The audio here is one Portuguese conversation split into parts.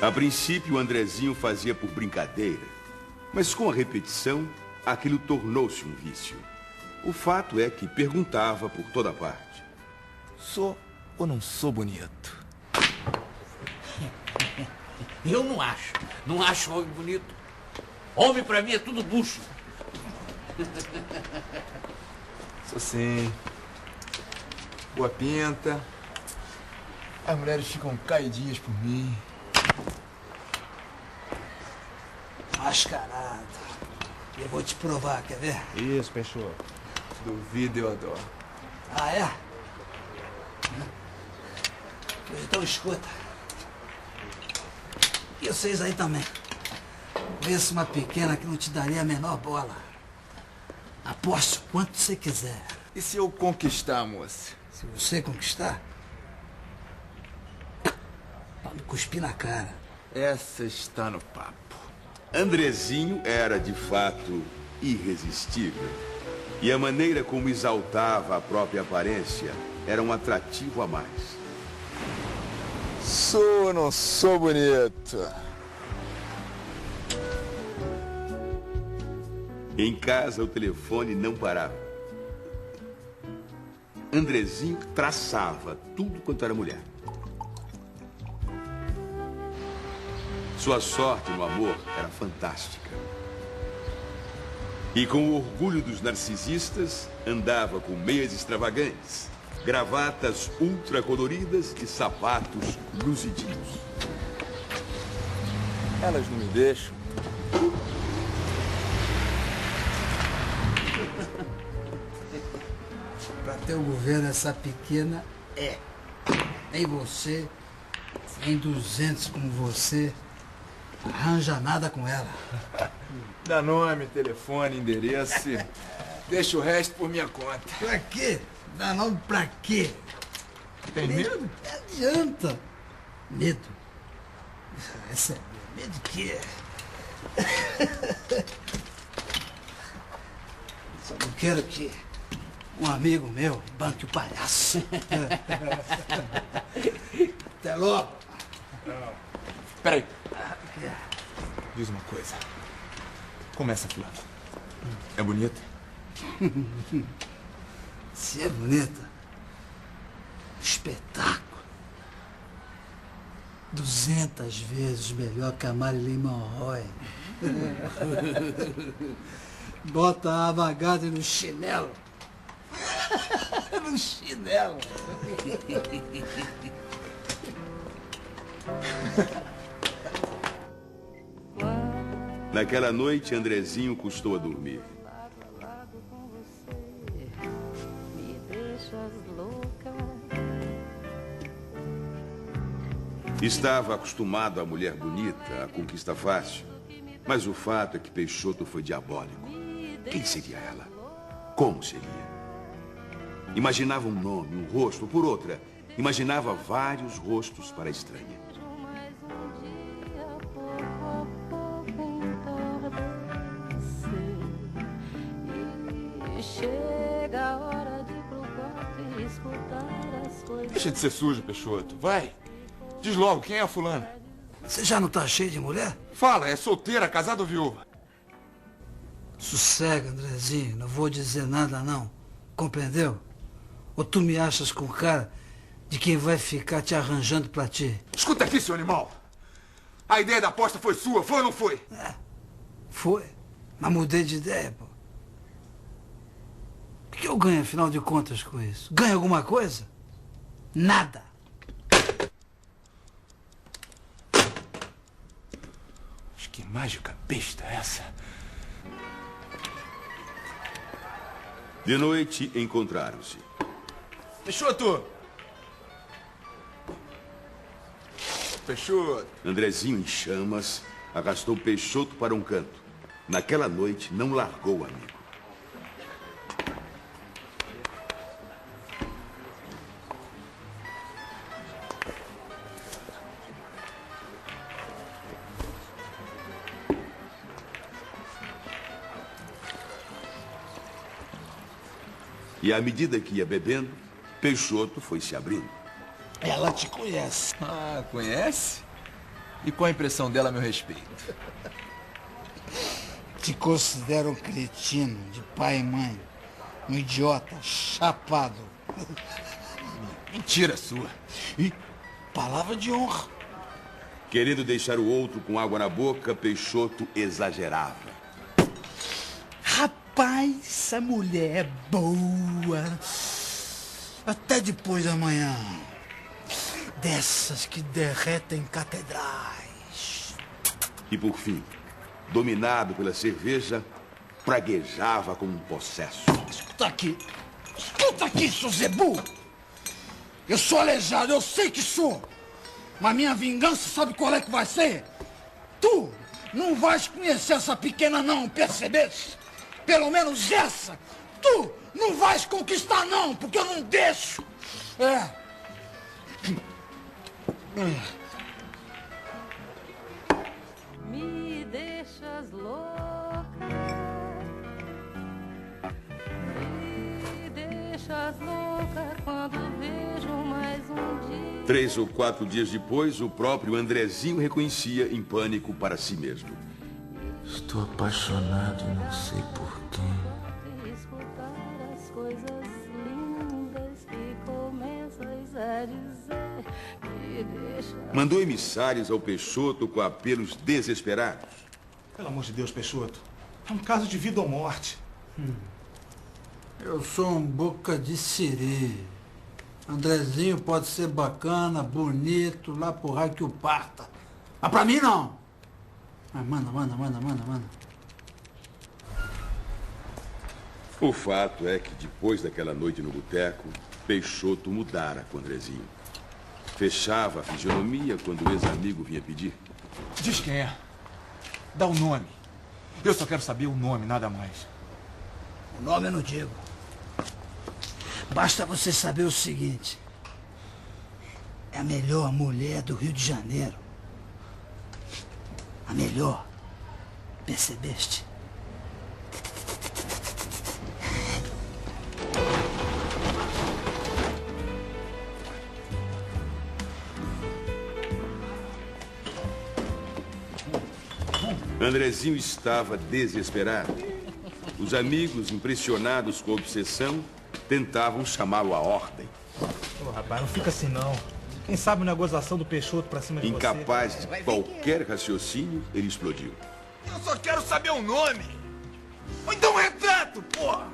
A princípio, o Andrezinho fazia por brincadeira, mas com a repetição, aquilo tornou-se um vício. O fato é que perguntava por toda parte. Sou ou não sou bonito? Eu não acho. Não acho homem bonito. Homem pra mim é tudo bucho. Sou sim. Boa pinta. As mulheres ficam caidinhas por mim. Mascarado. Eu vou te provar, quer ver? Isso, Peixoto. Duvido eu adoro. Ah, é? Então escuta. E vocês aí também. Conheço uma pequena que não te daria a menor bola. Aposto quanto você quiser. E se eu conquistar, moça? Se você conquistar, pode cuspir na cara. Essa está no papo. Andrezinho era, de fato, irresistível. E a maneira como exaltava a própria aparência era um atrativo a mais. Sou ou não sou bonito? Em casa, o telefone não parava. Andrezinho traçava tudo quanto era mulher. Sua sorte no amor era fantástica. E com o orgulho dos narcisistas, andava com meias extravagantes, gravatas ultra coloridas e sapatos luzidios. Elas não me deixam. Pra ter o governo, essa pequena é. Nem você, nem 200 como você, arranja nada com ela. Dá nome, telefone, endereço. Deixa o resto por minha conta. Pra quê? Dá nome pra quê? Tem medo? Não adianta. Medo. Essa é medo de quê? Só não quero que um amigo meu banque o palhaço. Até logo. Peraí. Diz uma coisa. Começa, fulano. É bonita? Se é bonita, espetáculo. Duzentas vezes melhor que a Marilyn Monroe. Bota a avagada no chinelo. no chinelo. Naquela noite, Andrezinho custou a dormir. Estava acostumado à mulher bonita, à conquista fácil. Mas o fato é que Peixoto foi diabólico. Quem seria ela? Como seria? Imaginava um nome, um rosto, por outra, imaginava vários rostos para a estranha. E chega a hora de ir pro quarto e escutar as coisas. Deixa de ser sujo, Peixoto. Vai. Diz logo, quem é a fulana? Você já não tá cheio de mulher? Fala, é solteira, casada ou viúva? Sossega, Andrezinho. Não vou dizer nada, não. Compreendeu? Ou tu me achas com cara de quem vai ficar te arranjando pra ti? Escuta aqui, seu animal. A ideia da aposta foi sua, foi ou não foi? Foi. Mas mudei de ideia, pô. O que eu ganho, afinal de contas, com isso? Ganho alguma coisa? Nada. Mas que mágica besta é essa? De noite, encontraram-se. Peixoto! Peixoto! Andrezinho, em chamas, arrastou Peixoto para um canto. Naquela noite, não largou o amigo. E à medida que ia bebendo, Peixoto foi se abrindo. Ela te conhece. Ah, conhece? E qual a impressão dela a meu respeito? Te considero um cretino de pai e mãe. Um idiota, chapado. Mentira sua. E palavra de honra. Querendo deixar o outro com água na boca, Peixoto exagerava. Rapaz, essa mulher é boa. Até depois da manhã. Dessas que derretem catedrais. E por fim, dominado pela cerveja, praguejava como um possesso. Escuta aqui. Escuta aqui, seu Zebu. Eu sou aleijado, eu sei que sou. Mas minha vingança sabe qual é que vai ser? Tu não vais conhecer essa pequena não, percebeste? Pelo menos essa. Tu não vais conquistar não, porque eu não deixo. É. Me deixas louca. Me deixas louca quando vejo mais um dia. Três ou quatro dias depois, o próprio Andrezinho reconhecia em pânico para si mesmo. Estou apaixonado e não sei por quem. Escutar as coisas lindas que começas a dizer. Me deixa. Mandou emissários ao Peixoto com apelos desesperados. Pelo amor de Deus, Peixoto. É um caso de vida ou morte. Eu sou um boca de siri. Andrezinho pode ser bacana, bonito, lá pro raio que o parta. Mas pra mim não. Mas manda, manda, manda, manda, manda. O fato é que depois daquela noite no boteco, Peixoto mudara com Andrezinho. Fechava a fisionomia quando o ex-amigo vinha pedir. Diz quem é. Dá o nome. Eu só quero saber o nome, nada mais. O nome eu não digo. Basta você saber o seguinte. É a melhor mulher do Rio de Janeiro. A melhor. Percebeste? Andrezinho estava desesperado. Os amigos, impressionados com a obsessão, tentavam chamá-lo à ordem. Ô, rapaz, não fica assim não. Quem sabe uma gozação do Peixoto pra cima de Incapaz de qualquer raciocínio, ele explodiu. Eu só quero saber o nome. Ou então um retrato, porra.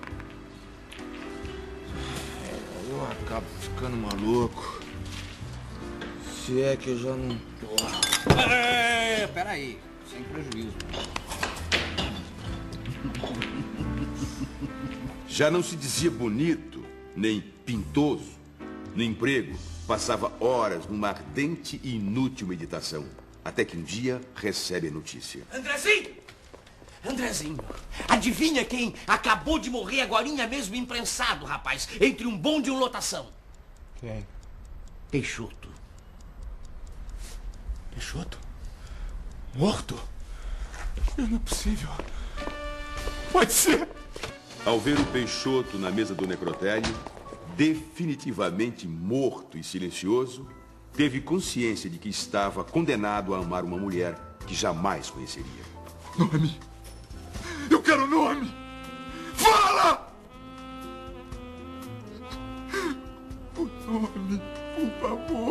Eu acabo ficando maluco. Se é que eu já não tô. É, peraí, sem prejuízo. Já não se dizia bonito, nem pintoso. No emprego, passava horas numa ardente e inútil meditação. Até que um dia recebe a notícia. Andrezinho! Andrezinho, adivinha quem acabou de morrer agorinha mesmo imprensado, rapaz, entre um bonde e um lotação? Quem? Peixoto. Peixoto? Morto? Não é possível. Pode ser. Ao ver o Peixoto na mesa do necrotério, definitivamente morto e silencioso, teve consciência de que estava condenado a amar uma mulher que jamais conheceria. Nome. Eu quero nome. Fala! O nome, por favor.